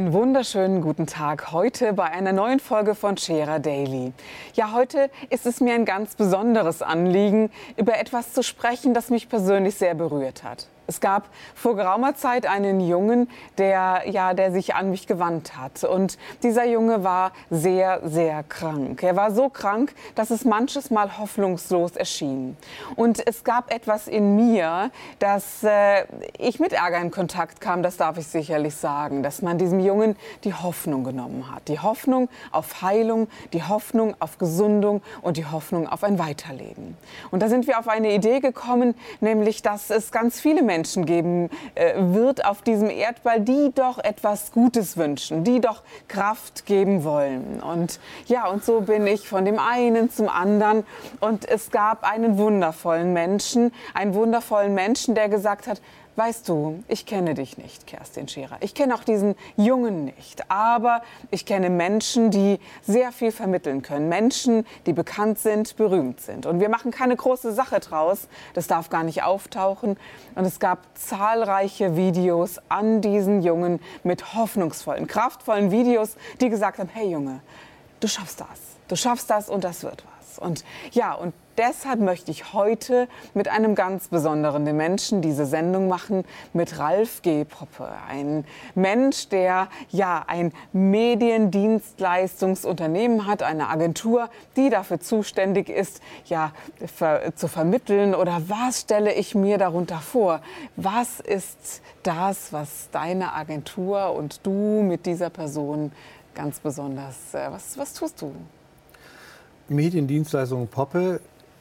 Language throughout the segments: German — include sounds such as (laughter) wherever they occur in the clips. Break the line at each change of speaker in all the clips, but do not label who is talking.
Einen wunderschönen guten Tag heute bei einer neuen Folge von Scherer Daily. Ja, heute ist es mir ein ganz besonderes Anliegen, über etwas zu sprechen, das mich persönlich sehr berührt hat. Es gab vor geraumer Zeit einen Jungen, der, ja, der sich an mich gewandt hat. Und dieser Junge war sehr, sehr krank. Er war so krank, dass es manches Mal hoffnungslos erschien. Und es gab etwas in mir, dass äh, ich mit Ärger in Kontakt kam, das darf ich sicherlich sagen, dass man diesem Jungen die Hoffnung genommen hat. Die Hoffnung auf Heilung, die Hoffnung auf Gesundung und die Hoffnung auf ein Weiterleben. Und da sind wir auf eine Idee gekommen, nämlich, dass es ganz viele Menschen Menschen geben äh, wird auf diesem Erdball, die doch etwas Gutes wünschen, die doch Kraft geben wollen. Und ja, und so bin ich von dem einen zum anderen. Und es gab einen wundervollen Menschen, einen wundervollen Menschen, der gesagt hat, Weißt du, ich kenne dich nicht, Kerstin Scherer. Ich kenne auch diesen Jungen nicht. Aber ich kenne Menschen, die sehr viel vermitteln können. Menschen, die bekannt sind, berühmt sind. Und wir machen keine große Sache draus. Das darf gar nicht auftauchen. Und es gab zahlreiche Videos an diesen Jungen mit hoffnungsvollen, kraftvollen Videos, die gesagt haben, hey Junge, du schaffst das. Du schaffst das und das wird was. Und ja, und deshalb möchte ich heute mit einem ganz besonderen Menschen diese Sendung machen, mit Ralf G. Poppe. Ein Mensch, der ja ein Mediendienstleistungsunternehmen hat, eine Agentur, die dafür zuständig ist, ja, ver zu vermitteln oder was stelle ich mir darunter vor? Was ist das, was deine Agentur und du mit dieser Person ganz besonders, äh, was, was tust du?
Mediendienstleistung Poppe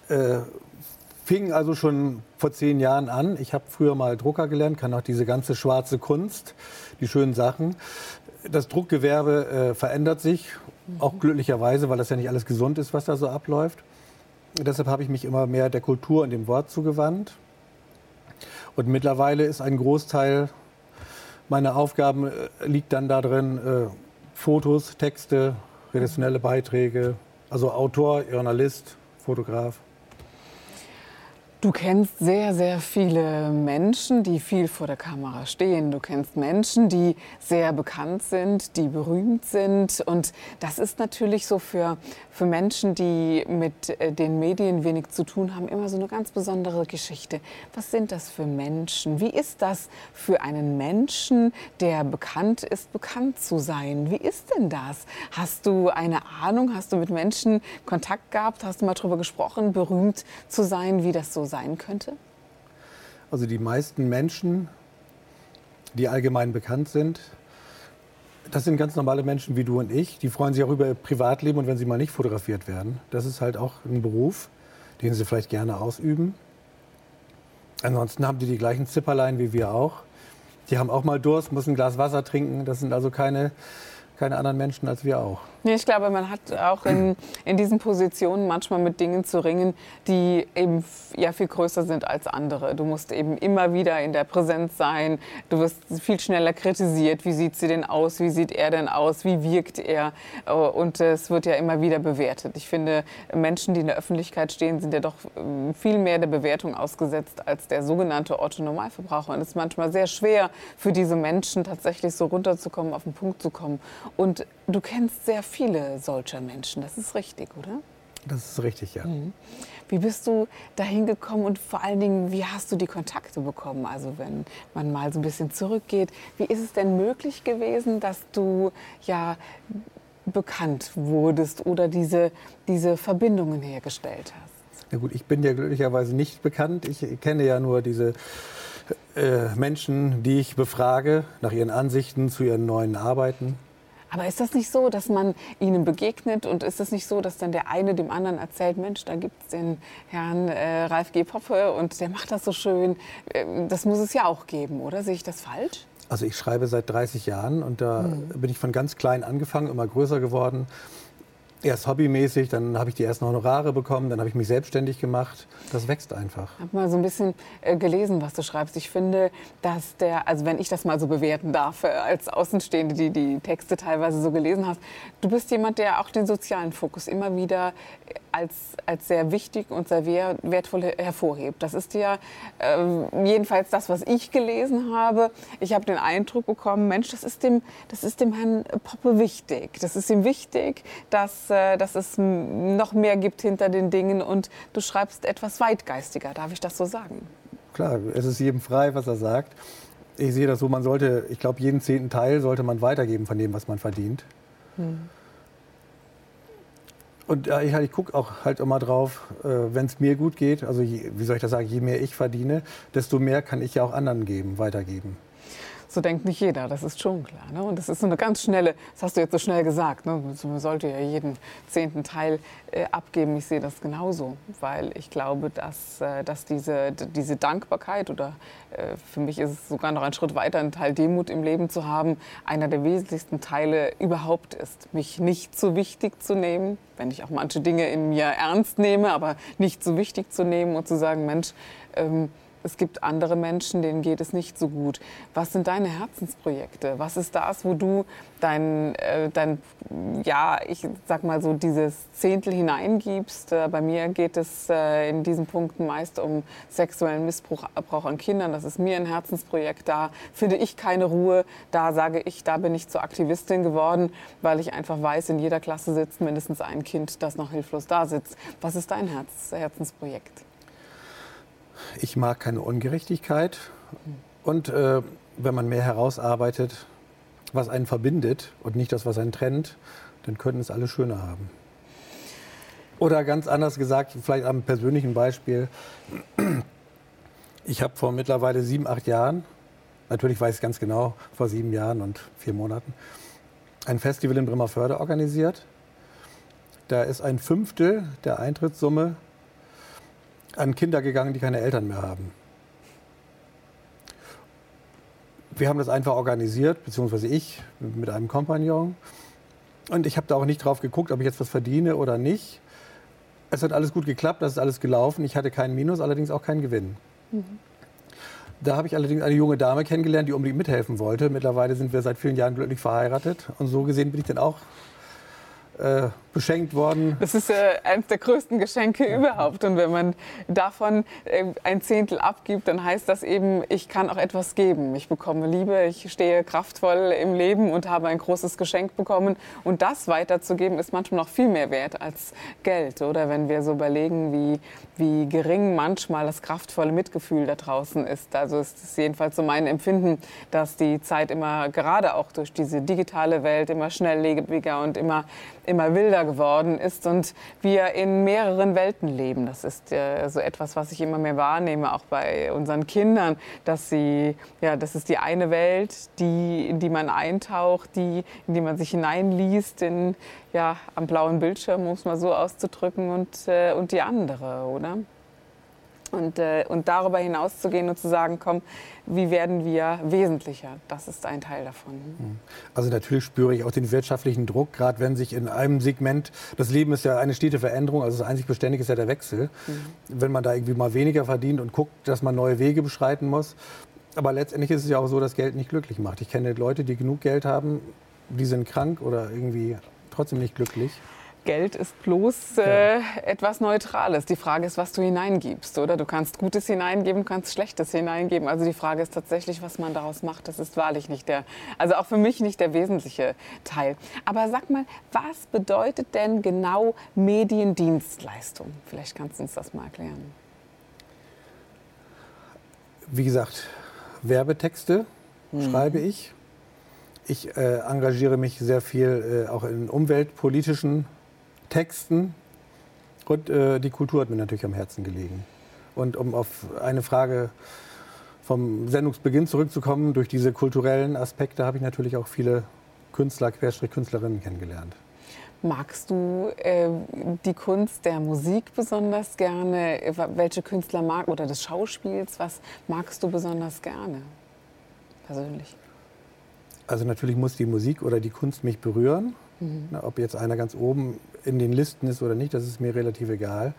äh, fing also schon vor zehn Jahren an. Ich habe früher mal Drucker gelernt, kann auch diese ganze schwarze Kunst, die schönen Sachen. Das Druckgewerbe äh, verändert sich, auch glücklicherweise, weil das ja nicht alles gesund ist, was da so abläuft. Deshalb habe ich mich immer mehr der Kultur und dem Wort zugewandt. Und mittlerweile ist ein Großteil meiner Aufgaben äh, liegt dann darin, äh, Fotos, Texte, redaktionelle Beiträge, also Autor, Journalist, Fotograf.
Du kennst sehr, sehr viele Menschen, die viel vor der Kamera stehen. Du kennst Menschen, die sehr bekannt sind, die berühmt sind. Und das ist natürlich so für, für Menschen, die mit äh, den Medien wenig zu tun haben, immer so eine ganz besondere Geschichte. Was sind das für Menschen? Wie ist das für einen Menschen, der bekannt ist, bekannt zu sein? Wie ist denn das? Hast du eine Ahnung? Hast du mit Menschen Kontakt gehabt? Hast du mal darüber gesprochen, berühmt zu sein, wie das so sein könnte?
Also die meisten Menschen, die allgemein bekannt sind, das sind ganz normale Menschen wie du und ich. Die freuen sich auch über ihr Privatleben und wenn sie mal nicht fotografiert werden. Das ist halt auch ein Beruf, den sie vielleicht gerne ausüben. Ansonsten haben die die gleichen Zipperlein wie wir auch. Die haben auch mal Durst, müssen ein Glas Wasser trinken. Das sind also keine, keine anderen Menschen als wir auch.
Ich glaube, man hat auch in, in diesen Positionen manchmal mit Dingen zu ringen, die eben ja viel größer sind als andere. Du musst eben immer wieder in der Präsenz sein. Du wirst viel schneller kritisiert. Wie sieht sie denn aus? Wie sieht er denn aus? Wie wirkt er? Und es wird ja immer wieder bewertet. Ich finde, Menschen, die in der Öffentlichkeit stehen, sind ja doch ähm, viel mehr der Bewertung ausgesetzt als der sogenannte Otto-Normalverbraucher. Und es ist manchmal sehr schwer für diese Menschen tatsächlich so runterzukommen, auf den Punkt zu kommen. Und du kennst sehr viele solcher Menschen. Das ist richtig, oder?
Das ist richtig, ja. Mhm.
Wie bist du dahin gekommen und vor allen Dingen, wie hast du die Kontakte bekommen? Also wenn man mal so ein bisschen zurückgeht, wie ist es denn möglich gewesen, dass du ja bekannt wurdest oder diese, diese Verbindungen hergestellt hast?
Na gut, ich bin ja glücklicherweise nicht bekannt. Ich kenne ja nur diese äh, Menschen, die ich befrage nach ihren Ansichten zu ihren neuen Arbeiten.
Aber ist das nicht so, dass man ihnen begegnet und ist es nicht so, dass dann der eine dem anderen erzählt, Mensch, da gibt es den Herrn äh, Ralf G. Poppe und der macht das so schön. Ähm, das muss es ja auch geben, oder? Sehe ich das falsch?
Also ich schreibe seit 30 Jahren und da mhm. bin ich von ganz klein angefangen, immer größer geworden erst hobbymäßig, dann habe ich die ersten Honorare bekommen, dann habe ich mich selbstständig gemacht. Das wächst einfach.
Ich habe mal so ein bisschen äh, gelesen, was du schreibst. Ich finde, dass der, also wenn ich das mal so bewerten darf, äh, als Außenstehende, die die Texte teilweise so gelesen hast, du bist jemand, der auch den sozialen Fokus immer wieder als, als sehr wichtig und sehr wertvoll hervorhebt. Das ist ja äh, jedenfalls das, was ich gelesen habe. Ich habe den Eindruck bekommen, Mensch, das ist dem, das ist dem Herrn Poppe wichtig. Das ist ihm wichtig, dass äh, dass es noch mehr gibt hinter den Dingen und du schreibst etwas weitgeistiger, darf ich das so sagen?
Klar, es ist jedem frei, was er sagt. Ich sehe das so, man sollte, ich glaube, jeden zehnten Teil sollte man weitergeben von dem, was man verdient. Hm. Und äh, ich, halt, ich gucke auch halt immer drauf, äh, wenn es mir gut geht, also je, wie soll ich das sagen, je mehr ich verdiene, desto mehr kann ich ja auch anderen geben, weitergeben.
So denkt nicht jeder, das ist schon klar. Ne? Und das ist so eine ganz schnelle, das hast du jetzt so schnell gesagt, ne? man sollte ja jeden zehnten Teil äh, abgeben. Ich sehe das genauso, weil ich glaube, dass, äh, dass diese, diese Dankbarkeit oder äh, für mich ist es sogar noch ein Schritt weiter, einen Teil Demut im Leben zu haben, einer der wesentlichsten Teile überhaupt ist. Mich nicht so wichtig zu nehmen, wenn ich auch manche Dinge in mir ernst nehme, aber nicht so wichtig zu nehmen und zu sagen, Mensch, ähm, es gibt andere Menschen, denen geht es nicht so gut. Was sind deine Herzensprojekte? Was ist das, wo du dein, äh, dein ja, ich sag mal so, dieses Zehntel hineingibst? Äh, bei mir geht es äh, in diesen Punkten meist um sexuellen Missbrauch an Kindern. Das ist mir ein Herzensprojekt. Da finde ich keine Ruhe. Da sage ich, da bin ich zur Aktivistin geworden, weil ich einfach weiß, in jeder Klasse sitzt mindestens ein Kind, das noch hilflos da sitzt. Was ist dein Herz, Herzensprojekt?
Ich mag keine Ungerechtigkeit. Und äh, wenn man mehr herausarbeitet, was einen verbindet und nicht das, was einen trennt, dann könnten es alle schöner haben. Oder ganz anders gesagt, vielleicht am persönlichen Beispiel. Ich habe vor mittlerweile sieben, acht Jahren, natürlich weiß ich ganz genau, vor sieben Jahren und vier Monaten, ein Festival in Bremerförde organisiert. Da ist ein Fünftel der Eintrittssumme an Kinder gegangen, die keine Eltern mehr haben. Wir haben das einfach organisiert, beziehungsweise ich mit einem Kompagnon. Und ich habe da auch nicht drauf geguckt, ob ich jetzt was verdiene oder nicht. Es hat alles gut geklappt, das ist alles gelaufen. Ich hatte keinen Minus, allerdings auch keinen Gewinn. Mhm. Da habe ich allerdings eine junge Dame kennengelernt, die unbedingt mithelfen wollte. Mittlerweile sind wir seit vielen Jahren glücklich verheiratet. Und so gesehen bin ich dann auch äh, beschenkt worden.
Das ist äh, eines der größten Geschenke ja. überhaupt. Und wenn man davon äh, ein Zehntel abgibt, dann heißt das eben, ich kann auch etwas geben. Ich bekomme Liebe, ich stehe kraftvoll im Leben und habe ein großes Geschenk bekommen. Und das weiterzugeben, ist manchmal noch viel mehr wert als Geld. Oder wenn wir so überlegen, wie, wie gering manchmal das kraftvolle Mitgefühl da draußen ist. Also ist es jedenfalls so mein Empfinden, dass die Zeit immer, gerade auch durch diese digitale Welt, immer schnelllebiger und immer, immer wilder wilder geworden ist und wir in mehreren Welten leben. Das ist äh, so etwas, was ich immer mehr wahrnehme, auch bei unseren Kindern, dass sie, ja, das ist die eine Welt, die, in die man eintaucht, die, in die man sich hineinliest, in, ja, am blauen Bildschirm, um es mal so auszudrücken, und, äh, und die andere, oder? Und, äh, und darüber hinaus zu gehen und zu sagen, komm, wie werden wir wesentlicher? Das ist ein Teil davon. Hm.
Also natürlich spüre ich auch den wirtschaftlichen Druck, gerade wenn sich in einem Segment, das Leben ist ja eine stete Veränderung, also das einzig Beständige ist ja der Wechsel. Mhm. Wenn man da irgendwie mal weniger verdient und guckt, dass man neue Wege beschreiten muss. Aber letztendlich ist es ja auch so, dass Geld nicht glücklich macht. Ich kenne Leute, die genug Geld haben, die sind krank oder irgendwie trotzdem nicht glücklich.
Geld ist bloß äh, etwas Neutrales. Die Frage ist, was du hineingibst, oder? Du kannst Gutes hineingeben, kannst Schlechtes hineingeben. Also die Frage ist tatsächlich, was man daraus macht. Das ist wahrlich nicht der, also auch für mich nicht der wesentliche Teil. Aber sag mal, was bedeutet denn genau Mediendienstleistung? Vielleicht kannst du uns das mal erklären.
Wie gesagt, Werbetexte hm. schreibe ich. Ich äh, engagiere mich sehr viel äh, auch in umweltpolitischen Texten und äh, die Kultur hat mir natürlich am Herzen gelegen. Und um auf eine Frage vom Sendungsbeginn zurückzukommen, durch diese kulturellen Aspekte habe ich natürlich auch viele Künstler, Querstrich-Künstlerinnen kennengelernt.
Magst du äh, die Kunst der Musik besonders gerne? Welche Künstler mag oder des Schauspiels? Was magst du besonders gerne persönlich?
Also natürlich muss die Musik oder die Kunst mich berühren. Mhm. Na, ob jetzt einer ganz oben in den Listen ist oder nicht, das ist mir relativ egal.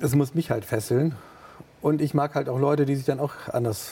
Es muss mich halt fesseln. Und ich mag halt auch Leute, die sich dann auch anders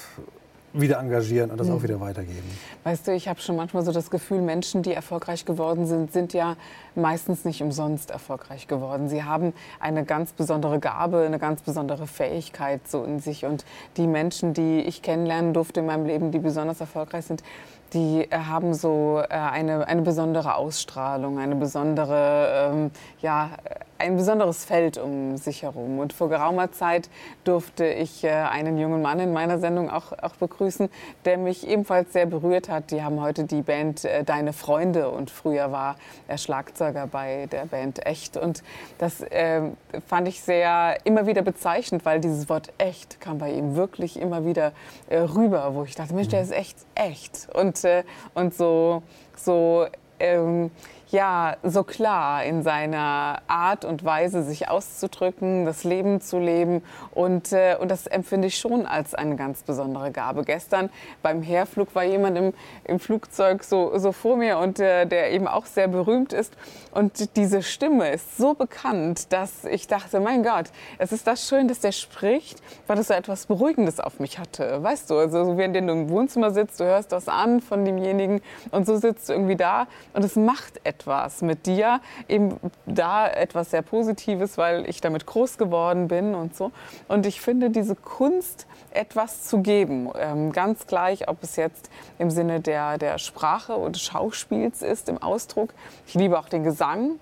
wieder engagieren und das mhm. auch wieder weitergeben.
Weißt du, ich habe schon manchmal so das Gefühl, Menschen, die erfolgreich geworden sind, sind ja meistens nicht umsonst erfolgreich geworden. Sie haben eine ganz besondere Gabe, eine ganz besondere Fähigkeit so in sich. Und die Menschen, die ich kennenlernen durfte in meinem Leben, die besonders erfolgreich sind, die äh, haben so äh, eine, eine besondere Ausstrahlung, eine besondere, ähm, ja, ein besonderes Feld um sich herum. Und vor geraumer Zeit durfte ich äh, einen jungen Mann in meiner Sendung auch, auch begrüßen, der mich ebenfalls sehr berührt hat. Die haben heute die Band äh, Deine Freunde und früher war er Schlagzeuger bei der Band Echt. Und das äh, fand ich sehr immer wieder bezeichnend, weil dieses Wort Echt kam bei ihm wirklich immer wieder äh, rüber, wo ich dachte, Mensch, der ist echt echt. Und, äh, und so, so ähm, ja, so klar in seiner Art und Weise, sich auszudrücken, das Leben zu leben. Und, äh, und das empfinde ich schon als eine ganz besondere Gabe. Gestern beim Herflug war jemand im, im Flugzeug so, so vor mir und äh, der eben auch sehr berühmt ist. Und diese Stimme ist so bekannt, dass ich dachte, mein Gott, es ist das schön, dass der spricht, weil es so etwas Beruhigendes auf mich hatte. Weißt du, also wenn du im Wohnzimmer sitzt, du hörst das an von demjenigen und so sitzt du irgendwie da und es macht etwas etwas mit dir, eben da etwas sehr Positives, weil ich damit groß geworden bin und so. Und ich finde diese Kunst, etwas zu geben, ähm, ganz gleich, ob es jetzt im Sinne der, der Sprache oder Schauspiels ist, im Ausdruck. Ich liebe auch den Gesang.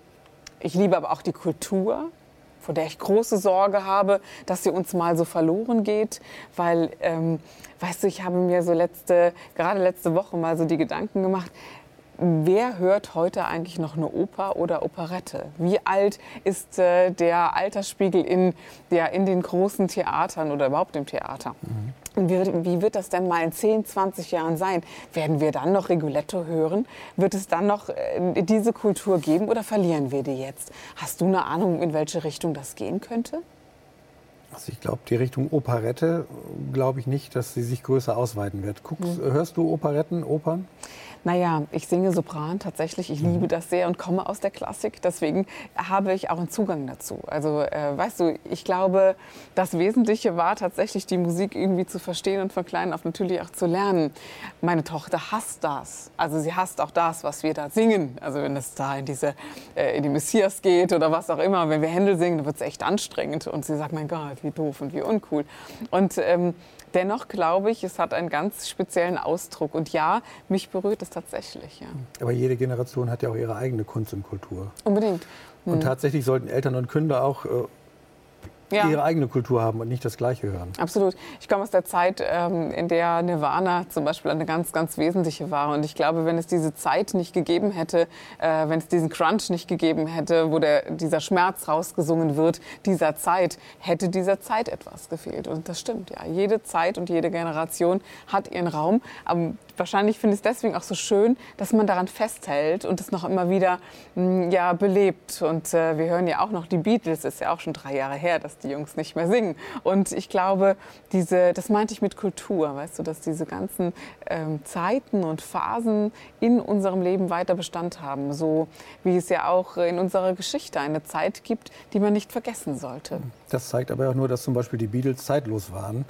Ich liebe aber auch die Kultur vor der ich große Sorge habe, dass sie uns mal so verloren geht, weil, ähm, weißt du, ich habe mir so letzte, gerade letzte Woche mal so die Gedanken gemacht, Wer hört heute eigentlich noch eine Oper oder Operette? Wie alt ist äh, der Altersspiegel in, der, in den großen Theatern oder überhaupt im Theater? Mhm. Wie, wie, wird das denn mal in 10, 20 Jahren sein? Werden wir dann noch Rigoletto hören? Wird es dann noch äh, diese Kultur geben oder verlieren wir die jetzt? Hast du eine Ahnung, in welche Richtung das gehen könnte?
Also ich glaube, die Richtung Operette glaube ich nicht, dass sie sich größer ausweiten wird. Guckst, mhm. Hörst du Operetten, Opern?
Naja, ich singe Sopran tatsächlich. Ich mhm. liebe das sehr und komme aus der Klassik. Deswegen habe ich auch einen Zugang dazu. Also, äh, weißt du, ich glaube, das Wesentliche war tatsächlich, die Musik irgendwie zu verstehen und von klein auf natürlich auch zu lernen. Meine Tochter hasst das. Also, sie hasst auch das, was wir da singen. Also, wenn es da in, diese, äh, in die Messias geht oder was auch immer. Wenn wir Händel singen, dann wird es echt anstrengend. Und sie sagt, mein Gott, wie doof und wie uncool. Und ähm, Dennoch glaube ich, es hat einen ganz speziellen Ausdruck. Und ja, mich berührt es tatsächlich. Ja.
Aber jede Generation hat ja auch ihre eigene Kunst und Kultur.
Unbedingt.
Und hm. tatsächlich sollten Eltern und Kinder auch äh, ja. ihre eigene Kultur haben und nicht das Gleiche hören.
Absolut. Ich komme aus der Zeit, ähm, in der Nirvana zum Beispiel eine ganz, ganz wesentliche war. Und ich glaube, wenn es diese Zeit nicht gegeben hätte, äh, wenn es diesen Crunch nicht gegeben hätte, wo der, dieser Schmerz rausgesungen wird, dieser Zeit, hätte dieser Zeit etwas gefehlt. Und das stimmt, ja. Jede Zeit und jede Generation hat ihren Raum. Aber wahrscheinlich finde ich es deswegen auch so schön, dass man daran festhält und es noch immer wieder mh, mm, ja, belebt. Und äh, wir hören ja auch noch die Beatles, ist ja auch schon drei Jahre her, dass die Jungs nicht mehr singen. Und ich glaube, diese, das meinte ich mit Kultur, weißt du, dass diese ganzen ähm, Zeiten und Phasen in unserem Leben weiter Bestand haben. So wie es ja auch in unserer Geschichte eine Zeit gibt, die man nicht vergessen sollte.
Das zeigt aber auch nur, dass zum Beispiel die Beatles zeitlos waren.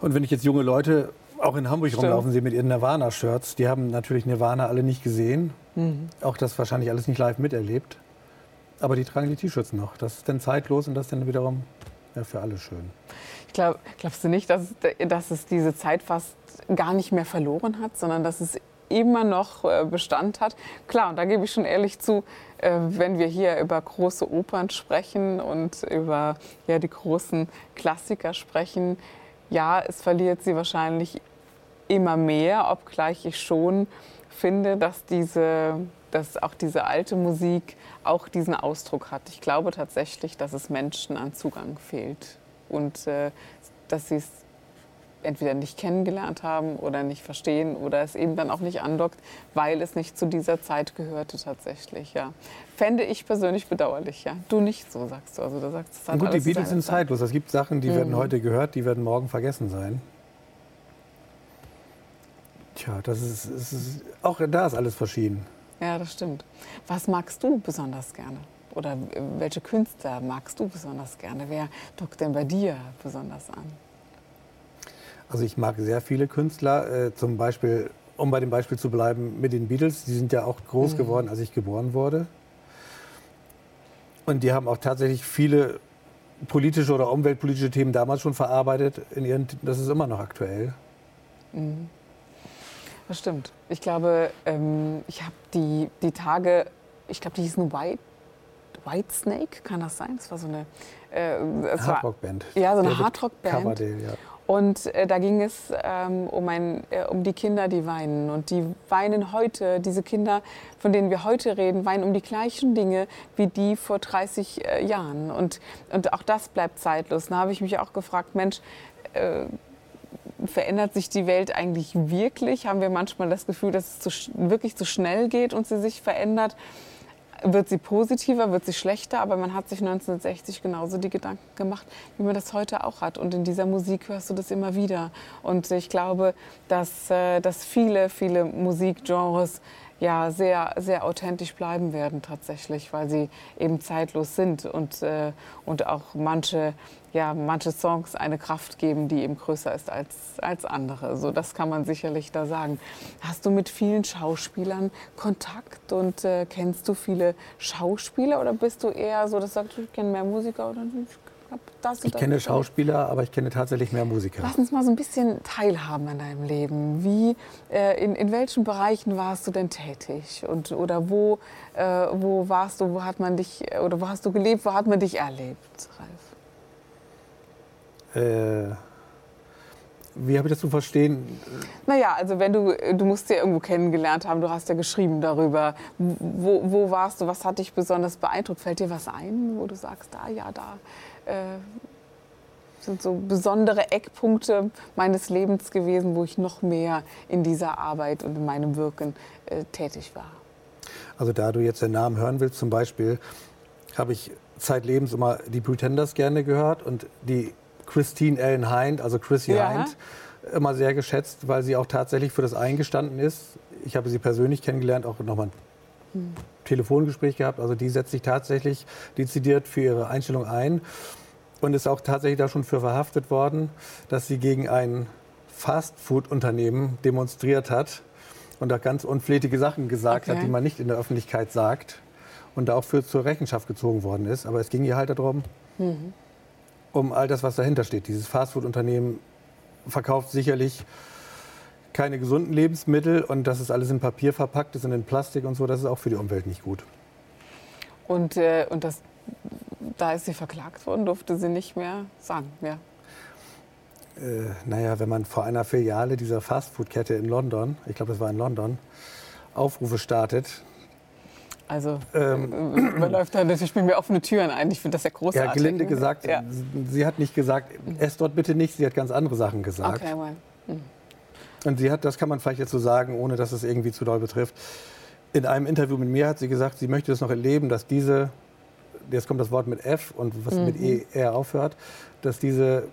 Und wenn ich jetzt junge Leute auch in Hamburg Stimmt. rumlaufen sie mit ihren Nirvana-Shirts. Die haben natürlich Nirvana alle nicht gesehen. Mhm. Auch das wahrscheinlich alles nicht live miterlebt. Aber die tragen die T-Shirts noch. Das ist dann zeitlos und das ist dann wiederum ja, für alle schön.
Ich glaub, glaubst du nicht, dass, dass es diese Zeit fast gar nicht mehr verloren hat, sondern dass es immer noch äh, Bestand hat. Klar, und da gebe ich schon ehrlich zu, äh, wenn wir hier über große Opern sprechen und über ja, die großen Klassiker sprechen, ja, es verliert sie wahrscheinlich immer mehr, obgleich ich schon finde, dass, diese, dass auch diese alte Musik auch diesen Ausdruck hat. Ich glaube tatsächlich, dass es Menschen an Zugang fehlt und äh, dass sie es entweder nicht kennengelernt haben oder nicht verstehen oder es eben dann auch nicht andockt, weil es nicht zu dieser Zeit gehörte tatsächlich. Ja. Fände ich persönlich bedauerlich. Ja. Du nicht so, sagst du. Also, du sagst,
es hat Gut, die Beatles sind zeitlos. Es gibt Sachen, die mhm. werden heute gehört, die werden morgen vergessen sein. Tja, das ist, ist, auch da ist alles verschieden.
Ja, das stimmt. Was magst du besonders gerne? Oder welche Künstler magst du besonders gerne? Wer dockt denn bei dir besonders an?
Also ich mag sehr viele Künstler, äh, zum Beispiel, um bei dem Beispiel zu bleiben, mit den Beatles. Die sind ja auch groß mhm. geworden, als ich geboren wurde. Und die haben auch tatsächlich viele politische oder umweltpolitische Themen damals schon verarbeitet. In ihren, das ist immer noch aktuell.
Mhm. Das stimmt. Ich glaube, ähm, ich habe die, die Tage, ich glaube, die hießen White, White Snake, kann das sein? Das war so eine
äh, Hardrock-Band.
Ja, so eine Hardrock-Band. Ja. Und äh, da ging es ähm, um, ein, äh, um die Kinder, die weinen. Und die weinen heute, diese Kinder, von denen wir heute reden, weinen um die gleichen Dinge wie die vor 30 äh, Jahren. Und, und auch das bleibt zeitlos. Da habe ich mich auch gefragt, Mensch, äh, verändert sich die Welt eigentlich wirklich? Haben wir manchmal das Gefühl, dass es zu, wirklich zu schnell geht und sie sich verändert? Wird sie positiver, wird sie schlechter? Aber man hat sich 1960 genauso die Gedanken gemacht, wie man das heute auch hat. Und in dieser Musik hörst du das immer wieder. Und ich glaube, dass, äh, dass viele, viele Musikgenres ja sehr, sehr authentisch bleiben werden tatsächlich, weil sie eben zeitlos sind und, äh, und auch manche, ja, manche Songs eine Kraft geben, die eben größer ist als, als andere. So, das kann man sicherlich da sagen. Hast du mit vielen Schauspielern Kontakt und äh, kennst du viele Schauspieler oder bist du eher so, dass du sagst, ich kenne mehr Musiker oder nicht?
Das Ich kenne Schauspieler, aber ich kenne tatsächlich mehr Musiker.
Lass uns mal so ein bisschen teilhaben an deinem Leben. Wie, äh, in, in welchen Bereichen warst du denn tätig? Und, oder wo, äh, wo warst du, wo hat man dich, oder wo hast du gelebt, wo hat man dich erlebt,
Ralf? Äh, wie habe ich das zu verstehen?
Naja, also wenn du, du musst ja irgendwo kennengelernt haben, du hast ja geschrieben darüber. Wo, wo warst du, was hat dich besonders beeindruckt? Fällt dir was ein, wo du sagst, ah ja, da äh, sind so besondere Eckpunkte meines Lebens gewesen, wo ich noch mehr in dieser Arbeit und in meinem Wirken äh, tätig war.
Also da du jetzt den Namen hören willst, zum Beispiel, habe ich zeitlebens immer die Pretenders gerne gehört und die Christine Ellen Hind, also Chrissy ja. Hind, immer sehr geschätzt, weil sie auch tatsächlich für das eingestanden ist. Ich habe sie persönlich kennengelernt, auch nochmal Telefongespräch gehabt. Also die setzt sich tatsächlich dezidiert für ihre Einstellung ein und ist auch tatsächlich da schon für verhaftet worden, dass sie gegen ein Fastfood-Unternehmen demonstriert hat und da ganz unflätige Sachen gesagt okay. hat, die man nicht in der Öffentlichkeit sagt und da auch für zur Rechenschaft gezogen worden ist. Aber es ging ihr halt darum, mhm. um all das, was dahinter steht. Dieses Fastfood-Unternehmen verkauft sicherlich keine gesunden Lebensmittel und das ist alles in Papier verpackt ist und in Plastik und so, das ist auch für die Umwelt nicht gut.
Und, äh, und das, da ist sie verklagt worden, durfte sie nicht mehr sagen, ja.
Äh, naja, wenn man vor einer Filiale dieser Fastfood-Kette in London, ich glaube, das war in London, Aufrufe startet,
also ähm, man läuft da natürlich mit mir offene Türen ein. Ich finde das ja großartig.
Ja, gelinde gesagt, ja. sie hat nicht gesagt, ess dort bitte nicht, sie hat ganz andere Sachen gesagt. Okay, well. hm. Und sie hat, das kann man vielleicht jetzt so sagen, ohne dass es irgendwie zu doll betrifft. In einem Interview mit mir hat sie gesagt, sie möchte es noch erleben, dass diese, jetzt kommt das Wort mit F und was mhm. mit E R aufhört, dass diese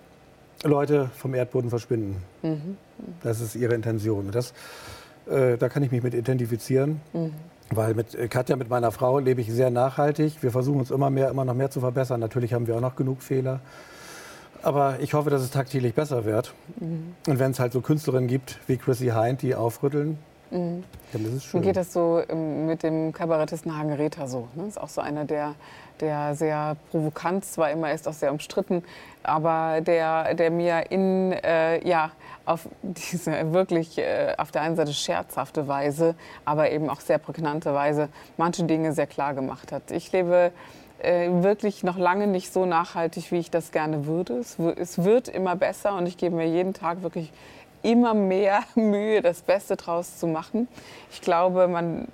Leute vom Erdboden verschwinden. Mhm. Das ist ihre Intention. Das, äh, da kann ich mich mit identifizieren. Mhm. Weil mit Katja, mit meiner Frau, lebe ich sehr nachhaltig. Wir versuchen uns immer mehr, immer noch mehr zu verbessern. Natürlich haben wir auch noch genug Fehler. Aber ich hoffe, dass es tagtäglich besser wird. Mhm. Und wenn es halt so Künstlerinnen gibt wie Chrissy Hind, die aufrütteln, mhm. dann ist es schön.
Mir geht das so ähm, mit dem Kabarettisten Hagen Rether so. Ne? Ist auch so einer, der, der sehr provokant zwar immer ist, auch sehr umstritten, aber der, der mir in, äh, ja, auf (laughs) diese wirklich äh, auf der einen Seite scherzhafte Weise, aber eben auch sehr prägnante Weise manche Dinge sehr klar gemacht hat. Ich lebe äh, wirklich noch lange nicht so nachhaltig, wie ich das gerne würde. Es, es wird immer besser und ich gebe mir jeden Tag wirklich immer mehr (laughs) Mühe, das Beste draus zu machen. Ich glaube, man,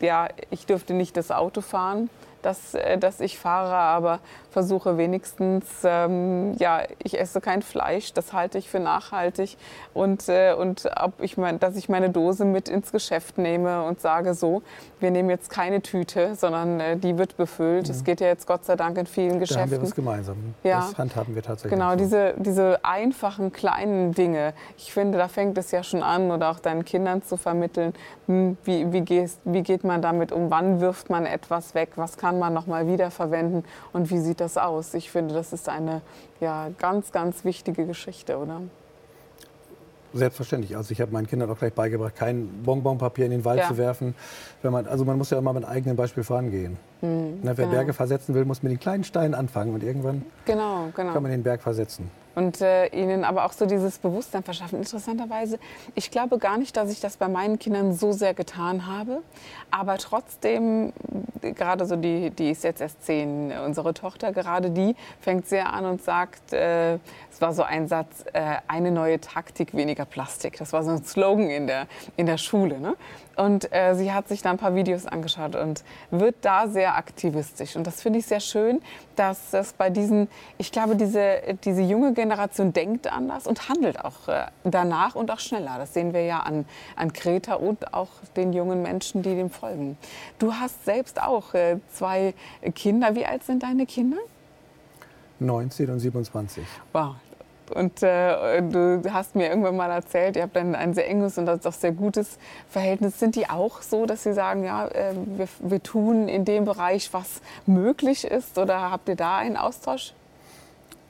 ja, ich dürfte nicht das Auto fahren, dass, äh, dass ich fahre, aber versuche wenigstens, ähm, ja, ich esse kein Fleisch, das halte ich für nachhaltig und, äh, und ob ich mein, dass ich meine Dose mit ins Geschäft nehme und sage so, wir nehmen jetzt keine Tüte, sondern äh, die wird befüllt. Es mhm. geht ja jetzt Gott sei Dank in vielen Geschäften. Da haben
wir was gemeinsam. Ja. Das handhaben wir tatsächlich.
Genau, so. diese, diese einfachen kleinen Dinge. Ich finde, da fängt es ja schon an oder auch deinen Kindern zu vermitteln, wie, wie, gehst, wie geht man damit um, wann wirft man etwas weg, was kann man nochmal wiederverwenden und wie sieht das aus. Ich finde, das ist eine ja, ganz, ganz wichtige Geschichte, oder?
Selbstverständlich. Also ich habe meinen Kindern auch gleich beigebracht, kein Bonbonpapier in den Wald ja. zu werfen. Wenn man, also man muss ja immer mit eigenem Beispiel vorangehen. Mhm, ne, wer genau. Berge versetzen will, muss mit den kleinen Steinen anfangen und irgendwann genau, genau. kann man den Berg versetzen
und äh, ihnen aber auch so dieses Bewusstsein verschaffen. Interessanterweise, ich glaube gar nicht, dass ich das bei meinen Kindern so sehr getan habe, aber trotzdem, gerade so die, die ist jetzt erst zehn, unsere Tochter, gerade die fängt sehr an und sagt, äh, es war so ein Satz, äh, eine neue Taktik, weniger Plastik. Das war so ein Slogan in der, in der Schule. Ne? Und äh, sie hat sich da ein paar Videos angeschaut und wird da sehr aktivistisch. Und das finde ich sehr schön, dass es bei diesen, ich glaube, diese, diese junge Generation denkt anders und handelt auch äh, danach und auch schneller. Das sehen wir ja an, an Greta und auch den jungen Menschen, die dem folgen. Du hast selbst auch äh, zwei Kinder. Wie alt sind deine Kinder?
19 und 27.
Wow, und äh, du hast mir irgendwann mal erzählt, ihr habt ein, ein sehr enges und auch sehr gutes Verhältnis. Sind die auch so, dass sie sagen, ja, äh, wir, wir tun in dem Bereich, was möglich ist? Oder habt ihr da einen Austausch?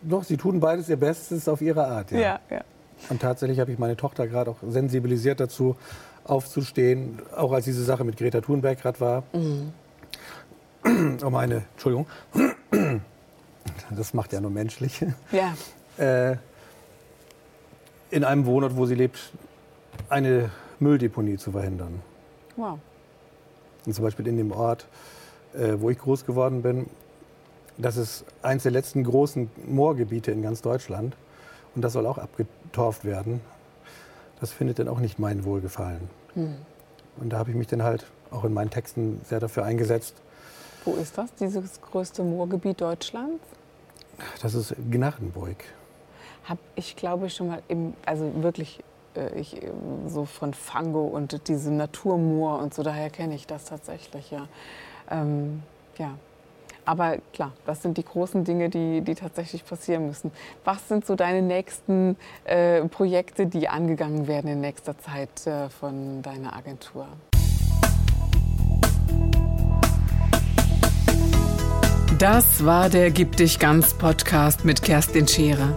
Doch, sie tun beides ihr Bestes auf ihre Art. Ja,
ja. ja.
Und tatsächlich habe ich meine Tochter gerade auch sensibilisiert dazu, aufzustehen, auch als diese Sache mit Greta Thunberg gerade war. Mhm. Oh meine, Entschuldigung. Das macht ja nur menschlich.
Ja. Äh,
in einem Wohnort, wo sie lebt, eine Mülldeponie zu verhindern.
Wow.
Und zum Beispiel in dem Ort, äh, wo ich groß geworden bin, das ist eines der letzten großen Moorgebiete in ganz Deutschland. Und das soll auch abgetorft werden. Das findet dann auch nicht mein Wohlgefallen. Hm. Und da habe ich mich dann halt auch in meinen Texten sehr dafür eingesetzt.
Wo ist das, dieses größte Moorgebiet Deutschlands?
Das ist Gnarrenburg
habe ich, glaube ich, schon mal im, also wirklich äh, ich, so von Fango und diesem Naturmoor und so, daher kenne ich das tatsächlich, ja. Ähm, ja. Aber klar, das sind die großen Dinge, die, die tatsächlich passieren müssen. Was sind so deine nächsten äh, Projekte, die angegangen werden in nächster Zeit äh, von deiner Agentur?
Das war der Gib dich ganz Podcast mit Kerstin Scherer.